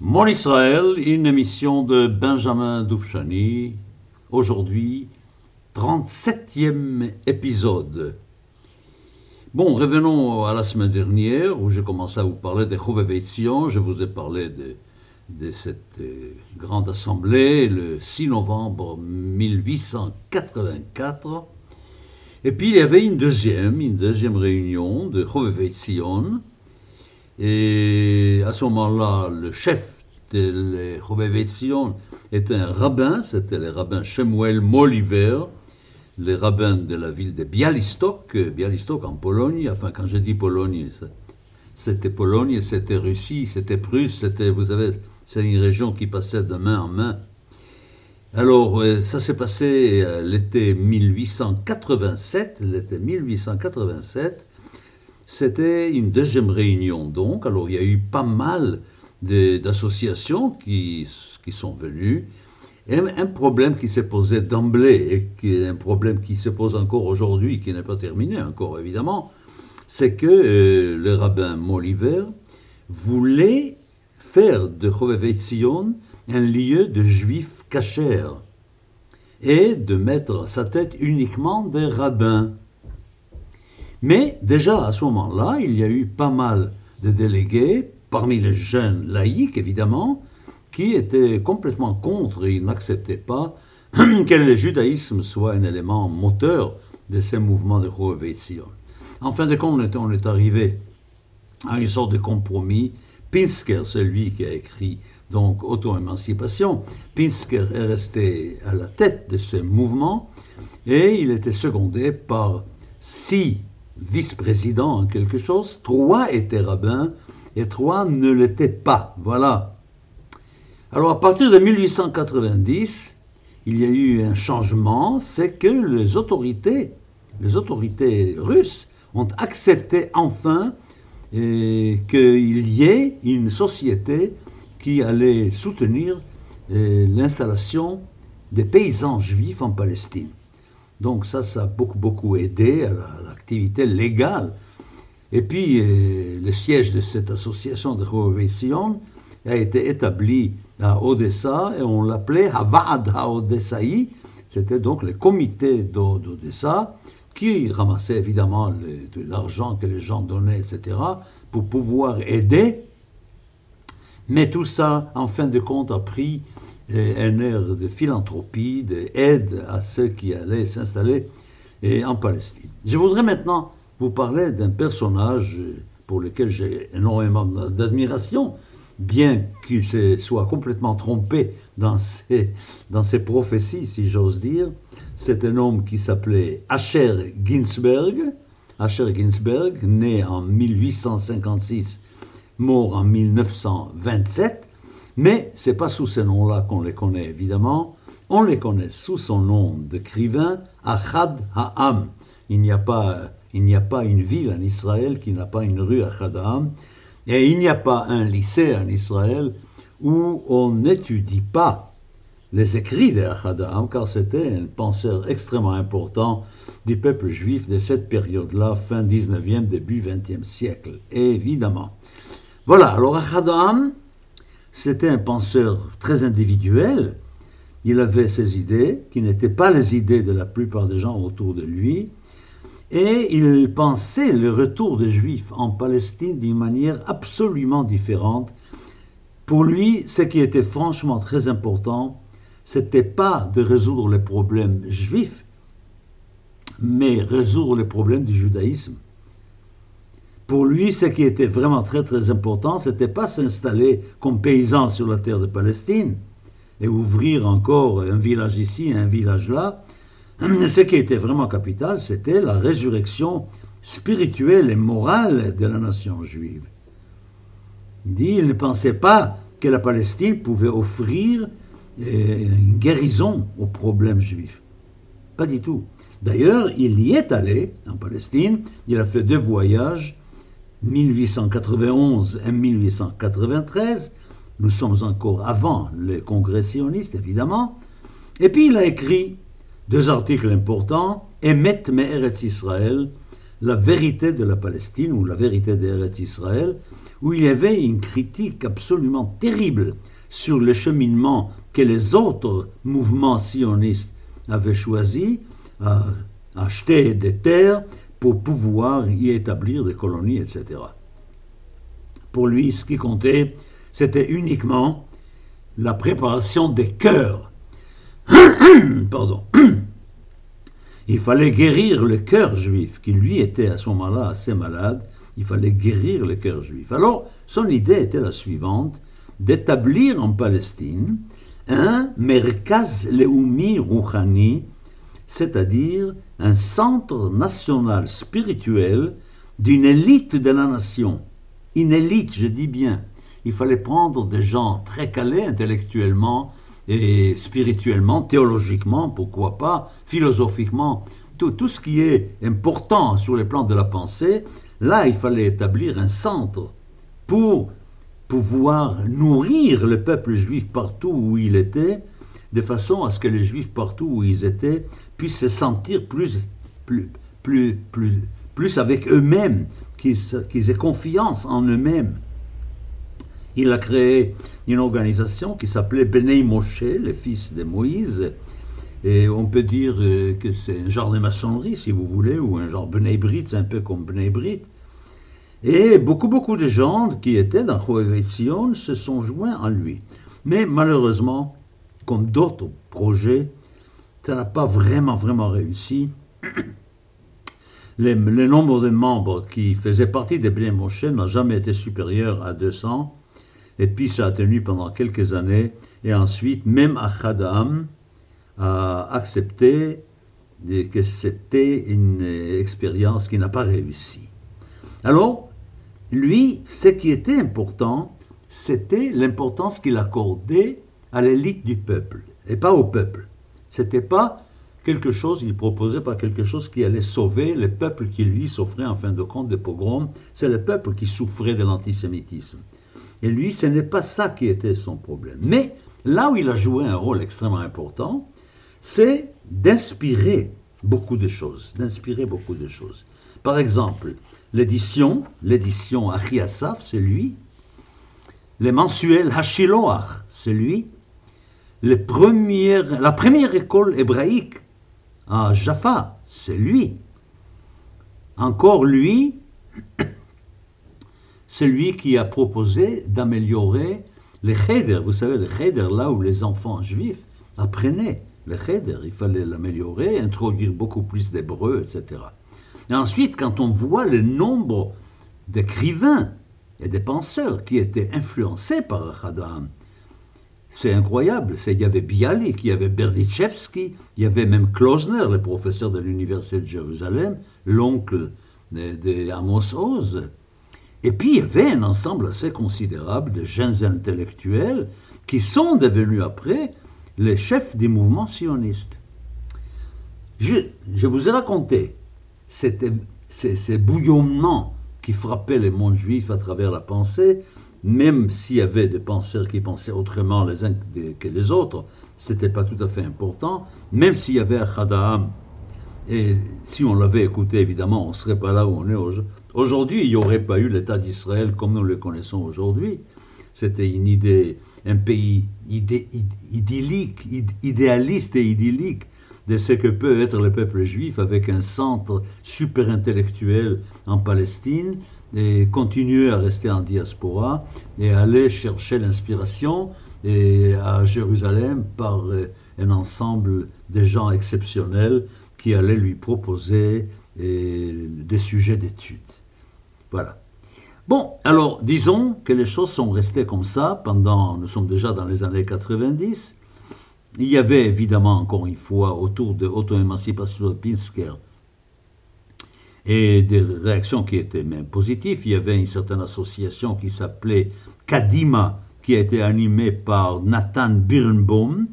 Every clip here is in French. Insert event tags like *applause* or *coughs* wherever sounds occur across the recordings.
Mon Israël, une émission de Benjamin Doufchani. Aujourd'hui, 37e épisode. Bon, revenons à la semaine dernière où j'ai commencé à vous parler des Sion. Je vous ai parlé de, cette euh, grande assemblée le 6 novembre 1884. Et puis il y avait une deuxième, une deuxième réunion de Sion. Et à ce moment-là, le chef de Sion était un rabbin, c'était le rabbin Shemuel Moliver, le rabbin de la ville de Bialystok, Bialystok en Pologne. Enfin, quand je dis Pologne, c'était Pologne, c'était Russie, c'était Prusse, c'était, vous savez, c'est une région qui passait de main en main. Alors, euh, ça s'est passé euh, l'été 1887, l'été 1887, c'était une deuxième réunion, donc. Alors, il y a eu pas mal d'associations qui, qui sont venues. Et un problème qui s'est posé d'emblée, et qui est un problème qui se pose encore aujourd'hui, qui n'est pas terminé encore évidemment, c'est que euh, le rabbin Moliver voulait faire de Sion un lieu de juifs cachers et de mettre à sa tête uniquement des rabbins. Mais déjà à ce moment-là, il y a eu pas mal de délégués, parmi les jeunes laïcs évidemment, qui étaient complètement contre et n'acceptaient pas *clears throat* que le judaïsme soit un élément moteur de ces mouvements de Sion. En fin de compte, on est arrivé à une sorte de compromis. Pinsker, celui qui a écrit donc Auto-émancipation, Pinsker est resté à la tête de ce mouvement et il était secondé par six vice-président en quelque chose, trois étaient rabbins et trois ne l'étaient pas. Voilà. Alors à partir de 1890, il y a eu un changement, c'est que les autorités, les autorités russes ont accepté enfin euh, qu'il y ait une société qui allait soutenir euh, l'installation des paysans juifs en Palestine. Donc ça, ça a beaucoup, beaucoup aidé à l'activité légale. Et puis, euh, le siège de cette association de Sion a été établi à Odessa et on l'appelait Havad HaOdessaï. C'était donc le comité d'Odessa qui ramassait évidemment de l'argent que les gens donnaient, etc., pour pouvoir aider. Mais tout ça, en fin de compte, a pris un air de philanthropie, d'aide à ceux qui allaient s'installer en Palestine. Je voudrais maintenant vous parler d'un personnage pour lequel j'ai énormément d'admiration, bien qu'il soit complètement trompé dans ses, dans ses prophéties, si j'ose dire. C'est un homme qui s'appelait Asher Ginsberg. Asher Ginsberg, né en 1856, mort en 1927. Mais c'est pas sous ce nom-là qu'on les connaît, évidemment. On les connaît sous son nom d'écrivain, Achad Ha'am. Il n'y a pas, il n'y a pas une ville en Israël qui n'a pas une rue Achad Ha'am. Et il n'y a pas un lycée en Israël où on n'étudie pas les écrits d'Achad Ha'am, car c'était un penseur extrêmement important du peuple juif de cette période-là, fin 19e, début 20e siècle, évidemment. Voilà, alors Achad Ha'am, c'était un penseur très individuel. Il avait ses idées, qui n'étaient pas les idées de la plupart des gens autour de lui, et il pensait le retour des Juifs en Palestine d'une manière absolument différente. Pour lui, ce qui était franchement très important, c'était pas de résoudre les problèmes juifs, mais résoudre les problèmes du judaïsme. Pour lui, ce qui était vraiment très très important, c'était pas s'installer comme paysan sur la terre de Palestine et ouvrir encore un village ici, un village là. *clears throat* Ce qui était vraiment capital, c'était la résurrection spirituelle et morale de la nation juive. Il dit, il ne pensait pas que la Palestine pouvait offrir euh, une guérison aux problèmes juifs. Pas du tout. D'ailleurs, il y est allé en Palestine, il a fait deux voyages 1891 et 1893. Nous sommes encore avant les congrès sionistes, évidemment. Et puis il a écrit deux articles importants Emet Me'eretz Israël, La vérité de la Palestine ou la vérité d'Eretz Israël, où il y avait une critique absolument terrible sur le cheminement que les autres mouvements sionistes avaient choisi, à acheter des terres pouvoir y établir des colonies, etc. Pour lui, ce qui comptait, c'était uniquement la préparation des cœurs. *coughs* Pardon. *coughs* Il fallait guérir le cœur juif, qui lui était à ce moment-là assez malade. Il fallait guérir le cœur juif. Alors, son idée était la suivante d'établir en Palestine un Merkaz Leumi Rouhani, c'est-à-dire un centre national spirituel d'une élite de la nation. Une élite, je dis bien. Il fallait prendre des gens très calés intellectuellement et spirituellement, théologiquement, pourquoi pas, philosophiquement, tout, ce qui est important sur le plan de la pensée, là, il fallait établir un centre pour pouvoir nourrir le peuple juif partout où il était, de façon à ce que les juifs partout où ils étaient puissent se sentir plus, plus, plus, plus, plus avec eux-mêmes, qu'ils aient confiance en eux-mêmes. Il a créé une organisation qui s'appelait Benei Moshe, les fils de Moïse, et on peut dire euh, que c'est un genre de maçonnerie, si vous voulez, ou un genre Benei Brit, c'est un peu comme Benei Brit. Et beaucoup, beaucoup de gens qui étaient dans Sion se sont joints à lui. Mais malheureusement, comme d'autres projets, ça n'a pas vraiment, vraiment réussi. Le, nombre de membres qui faisaient partie des Bnei Moshe n'a jamais été supérieur à 200. Et puis ça a tenu pendant quelques années. Et ensuite, même Achadam a accepté que c'était une expérience qui n'a pas réussi. Alors, lui, ce qui était important, c'était l'importance qu'il accordait à l'élite du peuple, et pas au peuple. C'était pas quelque chose, il proposait pas quelque chose qui allait sauver le peuple qui lui souffrait en fin de compte des pogroms, c'est le peuple qui souffrait de l'antisémitisme. Et lui, ce n'est pas ça qui était son problème. Mais là où il a joué un rôle extrêmement important, c'est d'inspirer beaucoup de choses, d'inspirer beaucoup de choses. Par exemple, l'édition, l'édition Achiasaf, c'est lui. Les mensuels Hashiloach, c'est lui. La première école hébraïque à Jaffa, c'est lui. Encore lui, *clears throat* c'est lui qui a proposé d'améliorer les cheder. Vous savez, les cheder, là où les enfants juifs apprenaient. Les cheder, il fallait l'améliorer, introduire beaucoup plus d'hébreu, etc. Et ensuite, quand on voit le nombre d'écrivains et de penseurs qui étaient influencés par Khadam, c'est incroyable. Il y avait Bialik, il y avait Berdichevski, il y avait même Klosner, le professeur de l'Université de Jérusalem, l'oncle de, Amos Oz. Et puis il y avait un ensemble assez considérable de jeunes intellectuels qui sont devenus après les chefs des mouvements sionistes. je vous ai raconté c'était ces, bouillonnements qui frappaient les mondes juifs à travers la pensée, même s'il y avait des penseurs qui pensaient autrement les uns que les autres, ce n'était pas tout à fait important, même s'il y avait Chadaam, et si on l'avait écouté, évidemment, on ne serait pas là où on est aujourd'hui. Il n'y aurait pas eu l'État d'Israël comme nous le connaissons aujourd'hui. C'était une idée, un pays idyllique, idéaliste et idyllique de ce que peut être le peuple juif avec un centre super intellectuel en Palestine et continuer à rester en diaspora et aller chercher l'inspiration à Jérusalem par euh, un ensemble de gens exceptionnels qui allaient lui proposer euh, des sujets d'études. Voilà. Bon, alors disons que les choses sont restées comme ça pendant, nous sommes déjà dans les années 90, il y avait évidemment, encore une fois, autour de l'auto-émancipation de Pinsker, et des réactions qui étaient même positives. Il y avait une certaine association qui s'appelait Kadima, qui a été animée par Nathan Birnbaum,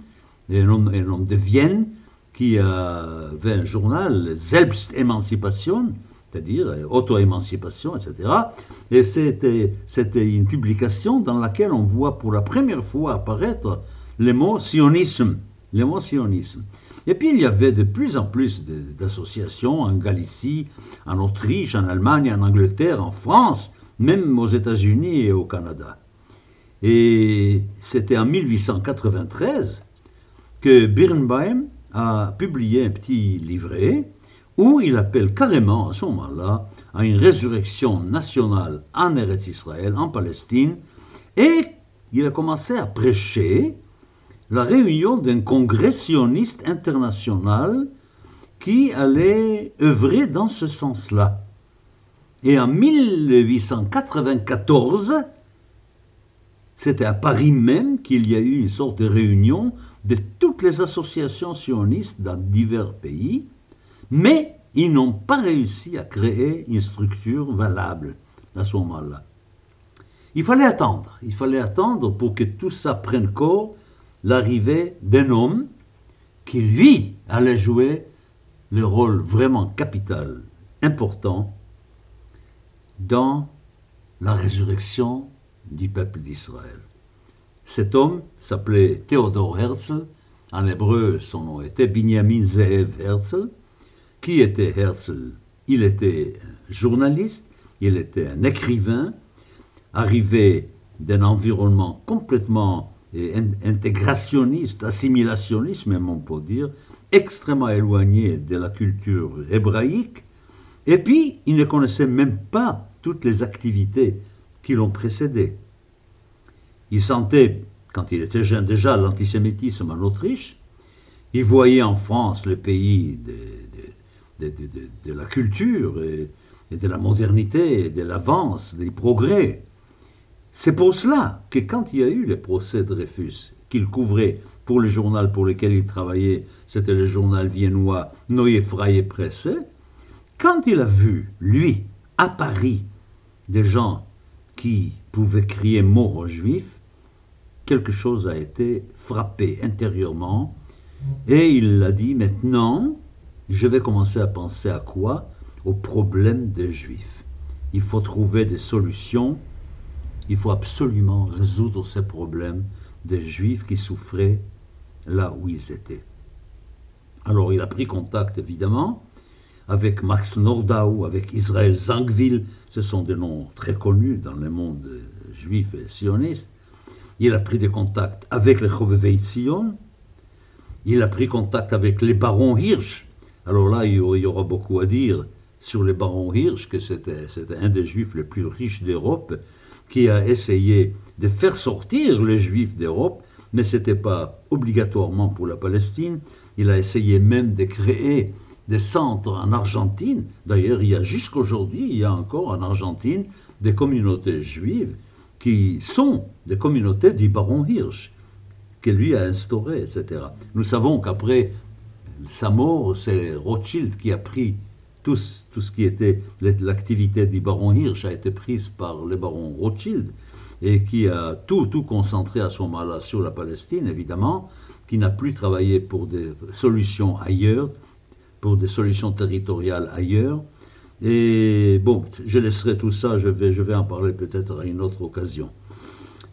un homme, de Vienne, qui avait un journal, Selbst-Émancipation, c'est-à-dire auto-émancipation, etc. Et c'était une publication dans laquelle on voit pour la première fois apparaître le mot sionisme. Le mot sionisme. Et puis il y avait de plus en plus d'associations en Galicie, en Autriche, en Allemagne, en Angleterre, en France, même aux États-Unis et au Canada. Et c'était en 1893 que Birnbaum a publié un petit livret où il appelle carrément à ce moment-là à une résurrection nationale en Eretz Israël, en Palestine, et il a commencé à prêcher la réunion d'un congrès sioniste international qui allait œuvrer dans ce sens-là. Et en 1894, c'était à Paris même qu'il y a eu une sorte de réunion de toutes les associations sionistes dans divers pays, mais ils n'ont pas réussi à créer une structure valable à ce moment-là. Il fallait attendre, il fallait attendre pour que tout ça prenne corps, l'arrivée d'un homme qui, lui, allait jouer le rôle vraiment capital, important, dans la résurrection du peuple d'Israël. Cet homme s'appelait Théodore Herzl, en hébreu son nom était Binyamin Zeev Herzl. Qui était Herzl? Il était journaliste, il était un écrivain, arrivé d'un environnement complètement intégrationniste, assimilationniste même on peut dire, extrêmement éloigné de la culture hébraïque, et puis il ne connaissait même pas toutes les activités qui l'ont précédé. Il sentait, quand il était jeune déjà, l'antisémitisme en Autriche, il voyait en France le pays de, la culture et, de la modernité, de l'avance, des progrès. C'est pour cela que quand il y a eu les procès Dreyfus, qu'il couvrait pour le journal pour lequel il travaillait, c'était le journal viennois Neue Freie Presse, quand il a vu, lui, à Paris, des gens qui pouvaient crier mort aux juifs, quelque chose a été frappé intérieurement, et il a dit maintenant, je vais commencer à penser à quoi? Au problème des juifs. Il faut trouver des solutions, il faut absolument résoudre ces problèmes des juifs qui souffraient là où ils étaient. Alors il a pris contact évidemment avec Max Nordau, avec Israël Zangville, ce sont des noms très connus dans le monde juif et sioniste. Il a pris des contacts avec les Chovevei Sion, il a pris contact avec les barons Hirsch. Alors là, il y aura beaucoup à dire sur les barons Hirsch, que c'était un des juifs les plus riches d'Europe, qui a essayé de faire sortir les juifs d'Europe, mais ce n'était pas obligatoirement pour la Palestine. Il a essayé même de créer des centres en Argentine. D'ailleurs, il y a jusqu'aujourd'hui, il y a encore en Argentine des communautés juives qui sont des communautés du baron Hirsch, que lui a instauré, etc. Nous savons qu'après sa mort, c'est Rothschild qui a pris tout, tout ce qui était l'activité du baron Hirsch a été prise par le baron Rothschild et qui a tout, tout concentré à ce moment-là sur la Palestine, évidemment, qui n'a plus travaillé pour des solutions ailleurs, pour des solutions territoriales ailleurs. Et bon, je laisserai tout ça, je vais, je vais en parler peut-être à une autre occasion.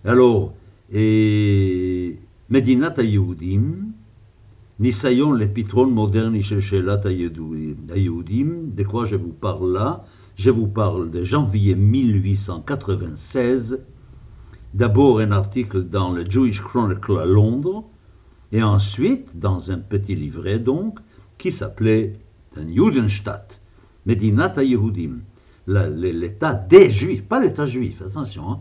Alors, et Yehudim, Nisayon le pitron moderne Shelat Ayoudim. De quoi je vous parle là? Je vous parle de janvier 1896. D'abord un article dans le Jewish Chronicle à Londres, et ensuite dans un petit livret donc, qui s'appelait un Judenstadt, Medinat Yehudim, l'état des Juifs, pas l'état juif, attention, hein,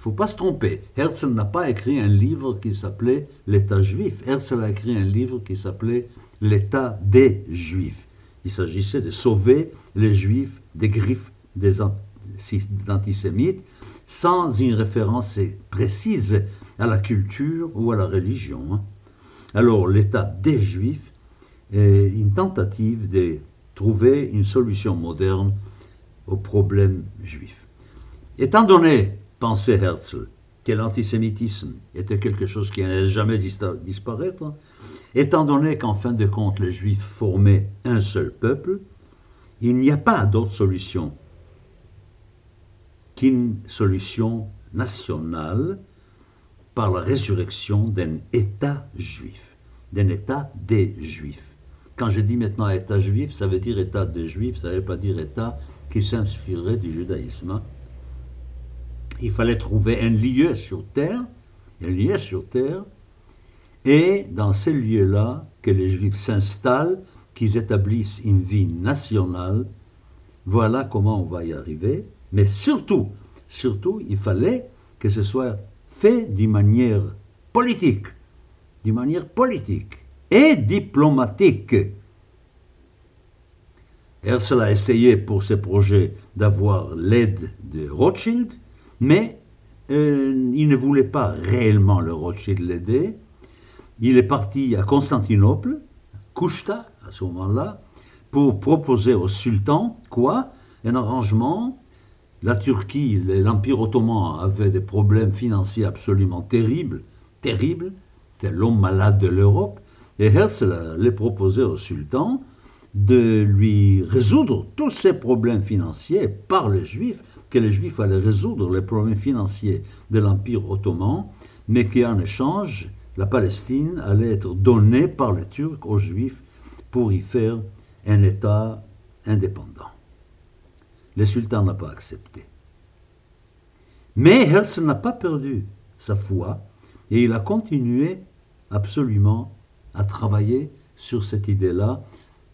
faut pas se tromper. Herzl n'a pas écrit un livre qui s'appelait l'état juif, Herzl a écrit un livre qui s'appelait l'état des Juifs. Il s'agissait de sauver les Juifs des griffes des antisémites sans une référence précise à la culture ou à la religion. Hein. Alors l'état des Juifs une tentative de trouver une solution moderne au problème juif. Étant donné, pensait Herzl, que l'antisémitisme était quelque chose qui n'allait jamais disparaître, étant donné qu'en fin de compte les juifs formaient un seul peuple, il n'y a pas d'autre solution qu'une solution nationale par la résurrection d'un État juif d'un État des Juifs. Quand je dis maintenant État juif, ça veut dire État des Juifs, ça ne veut pas dire État qui s'inspirerait du judaïsme. Il fallait trouver un lieu sur terre, un lieu sur terre, et dans ce lieu-là, que les Juifs s'installent, qu'ils établissent une vie nationale. Voilà comment on va y arriver. Mais surtout, surtout, il fallait que ce soit fait d'une manière politique, d'une manière politique et diplomatique. Herzl a essayé pour ce projet d'avoir l'aide de Rothschild, mais euh, il ne voulait pas réellement le Rothschild l'aider. Il est parti à Constantinople, Kushta à ce moment-là, pour proposer au sultan quoi Un arrangement. La Turquie, l'Empire ottoman avait des problèmes financiers absolument terribles, terribles, c'était l'homme malade de l'Europe, et Herzl allait proposer au sultan de lui résoudre tous ces problèmes financiers par les Juifs, que les Juifs allaient résoudre les problèmes financiers de l'Empire ottoman, mais qu'en échange, la Palestine allait être donnée par les Turcs aux Juifs pour y faire un État indépendant. Le sultan n'a pas accepté. Mais Herzl n'a pas perdu sa foi et il a continué absolument à travailler sur cette idée-là,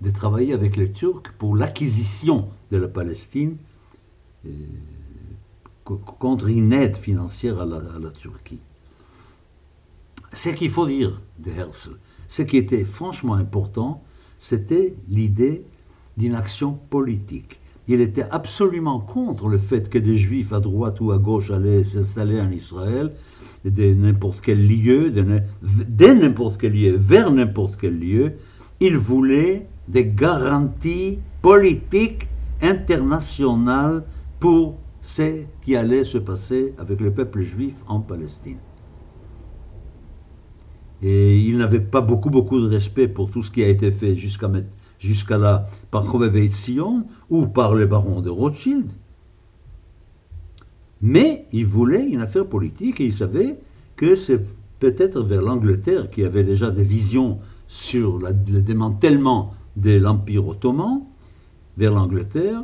de travailler avec les Turcs pour l'acquisition de la Palestine contre une aide financière à la, Turquie. Ce qu'il faut dire de Herzl, ce qui était franchement important, c'était l'idée d'une action politique il était absolument contre le fait que des juifs à droite ou à gauche allaient s'installer en Israël, de n'importe quel lieu, de n'importe quel lieu, vers n'importe quel lieu. Il voulait des garanties politiques internationales pour ce qui allait se passer avec le peuple juif en Palestine. Et il n'avait pas beaucoup, beaucoup de respect pour tout ce qui a été fait jusqu'à là par Chobeveit Sion ou par les barons de Rothschild. Mais il voulait une affaire politique et il savait que c'est peut-être vers l'Angleterre qui avait déjà des visions sur le démantèlement de l'Empire ottoman, vers l'Angleterre.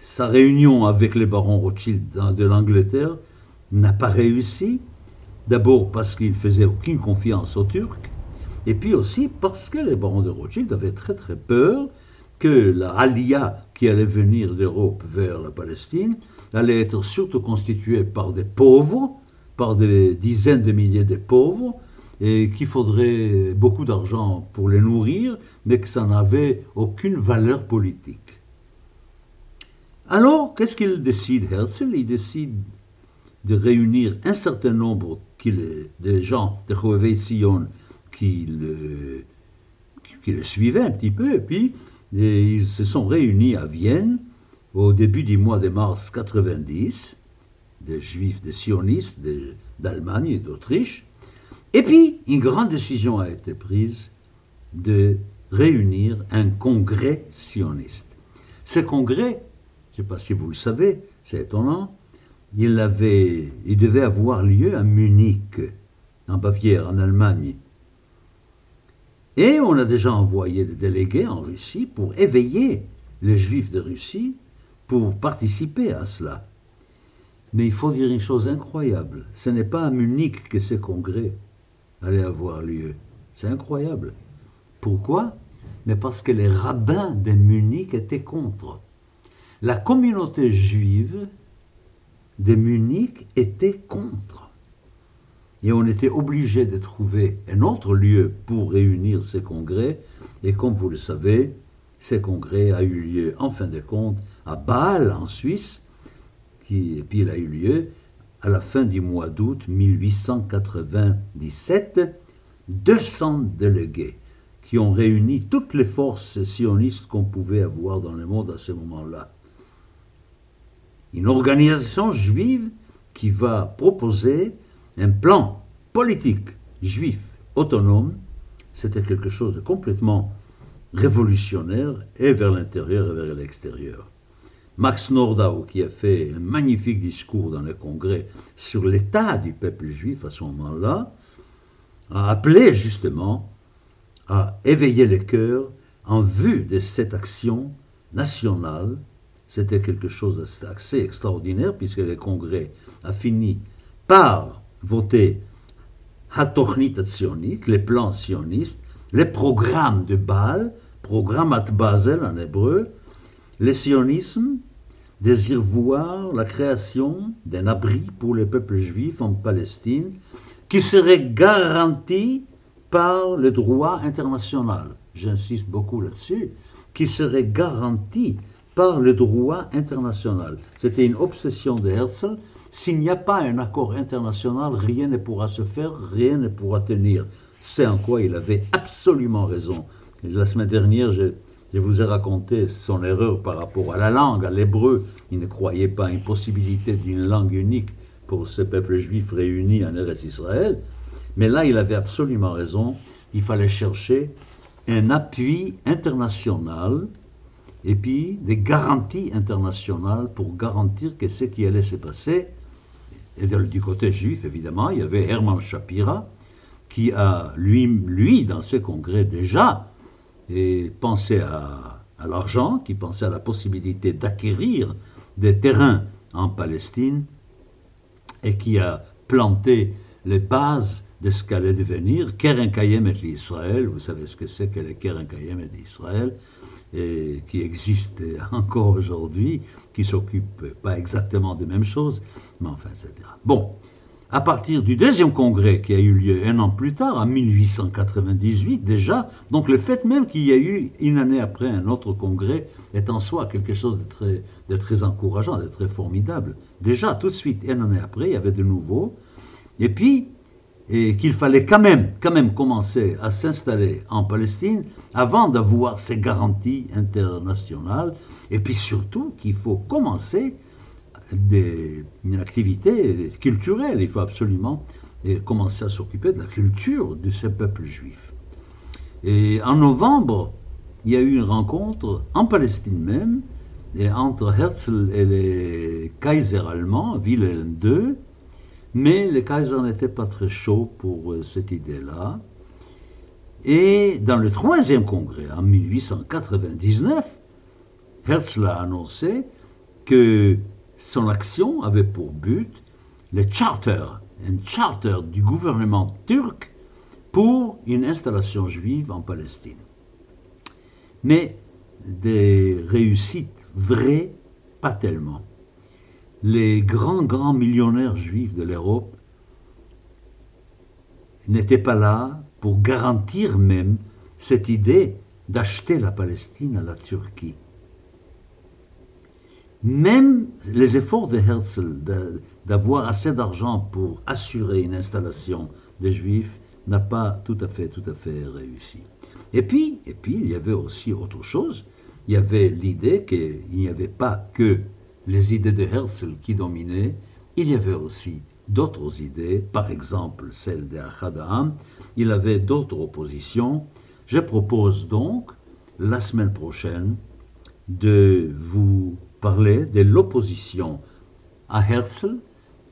Sa réunion avec les barons Rothschild de l'Angleterre n'a pas réussi, d'abord parce qu'il faisait aucune confiance aux Turcs, et puis aussi parce que les barons de Rothschild avaient très très peur que la qui allait venir d'Europe vers la Palestine allait être surtout constituée par des pauvres, par des dizaines de milliers de pauvres, et qu'il faudrait beaucoup d'argent pour les nourrir, mais que ça n'avait aucune valeur politique. Alors, qu'est-ce qu'il décide, Herzl? Il décide de réunir un certain nombre de gens de Hohevei Sion qui le, qui le suivaient un petit peu, et puis ils se sont réunis à Vienne au début du mois de mars 90, des juifs, des sionistes d'Allemagne et d'Autriche, et puis une grande décision a été prise de réunir un congrès sioniste. Ce congrès, je ne sais pas si vous le savez, c'est étonnant, il, devait avoir lieu à Munich, en Bavière, en Allemagne. Et on a déjà envoyé des délégués en Russie pour éveiller les juifs de Russie pour participer à cela. Mais il faut dire une chose incroyable. Ce n'est pas à Munich que ce congrès allait avoir lieu. C'est incroyable. Pourquoi? Mais parce que les rabbins de Munich étaient contre. La communauté juive de Munich était contre et on était obligé de trouver un autre lieu pour réunir ces congrès. Et comme vous le savez, ces congrès a eu lieu en fin de compte à Bâle, en Suisse, et puis il a eu lieu à la fin du mois d'août 1897, 200 délégués qui ont réuni toutes les forces sionistes qu'on pouvait avoir dans le monde à ce moment-là. Une organisation juive qui va proposer un plan politique juif autonome, c'était quelque chose de complètement révolutionnaire, et vers l'intérieur et vers l'extérieur. Max Nordau, qui a fait un magnifique discours dans le Congrès sur l'état du peuple juif à ce moment-là, a appelé justement à éveiller les cœurs en vue de cette action nationale. C'était quelque chose d'assez extraordinaire puisque le Congrès a fini par voter les plans sionistes, les programmes de Bâle, programmat Basel en hébreu, le sionisme désire voir la création d'un abri pour les peuples juifs en Palestine qui serait garanti par le droit international. J'insiste beaucoup là-dessus, qui serait garanti par le droit international. C'était une obsession de Herzl. S'il n'y a pas un accord international, rien ne pourra se faire, rien ne pourra tenir. C'est en quoi il avait absolument raison. La semaine dernière, je, je vous ai raconté son erreur par rapport à la langue, à l'hébreu. Il ne croyait pas à une possibilité d'une langue unique pour ce peuple juif réuni en Eretz Israël. Mais là, il avait absolument raison. Il fallait chercher un appui international et puis des garanties internationales pour garantir que ce qui allait se passer, et du côté juif évidemment, il y avait Hermann Shapira, qui a, lui, lui dans ses congrès déjà, et pensait à, à l'argent, qui pensait à la possibilité d'acquérir des terrains en Palestine, et qui a planté les bases de ce qu'allait devenir Keren Kayem et l'Israël. Vous savez ce que c'est que le Keren Kayem et l'Israël, et qui existe *laughs* encore aujourd'hui, qui s'occupe pas exactement des mêmes choses, mais enfin, etc. Bon, à partir du deuxième congrès qui a eu lieu un an plus tard, en 1898 déjà, donc le fait même qu'il y a eu une année après un autre congrès est en soi quelque chose de très, de très encourageant, de très formidable. Déjà, tout de suite, une année après, il y avait de nouveau. Et puis, et qu'il fallait quand même, quand même commencer à s'installer en Palestine avant d'avoir ces garanties internationales, et puis surtout qu'il faut commencer des, une activité culturelle. Il faut absolument commencer à s'occuper de la culture de ce peuple juif. Et en novembre, il y a eu une rencontre en Palestine même, et entre Herzl et les Kaiser allemands, Wilhelm II, mais les Kaiser n'étaient pas très chauds pour euh, cette idée-là. Et dans le troisième congrès, en 1899, Herzl a annoncé que son action avait pour but le charter, un charter du gouvernement turc pour une installation juive en Palestine. Mais des réussites vraies, pas tellement. Les grands, grands millionnaires juifs de l'Europe n'étaient pas là pour garantir même cette idée d'acheter la Palestine à la Turquie. Même les efforts de Herzl d'avoir assez d'argent pour assurer une installation des Juifs n'a pas tout à fait, tout à fait réussi. Et puis, et puis, il y avait aussi autre chose. Il y avait l'idée qu'il n'y avait pas que les idées de Herzl qui dominaient, il y avait aussi d'autres idées, par exemple celle de. Il avait d'autres oppositions. Je propose donc, la semaine prochaine, de vous parlait de l'opposition à Herzl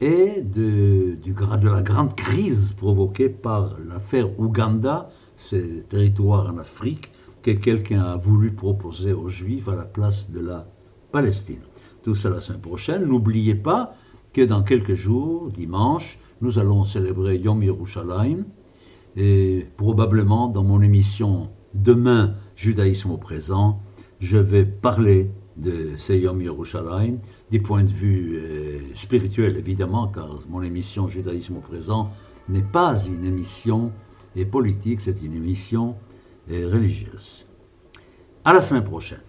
et de, de la grande crise provoquée par l'affaire Ouganda, ce territoire en Afrique que quelqu'un a voulu proposer aux Juifs à la place de la Palestine. Tout ça la semaine prochaine. N'oubliez pas que dans quelques jours, dimanche, nous allons célébrer Yom Yerushalayim. Et probablement dans mon émission Demain, Judaïsme au présent, je vais parler de Seyom Yerushalayim, du point de vue euh, spirituel évidemment, car mon émission Judaïsme au présent n'est pas une émission politique, c'est une émission euh, religieuse. À la semaine prochaine.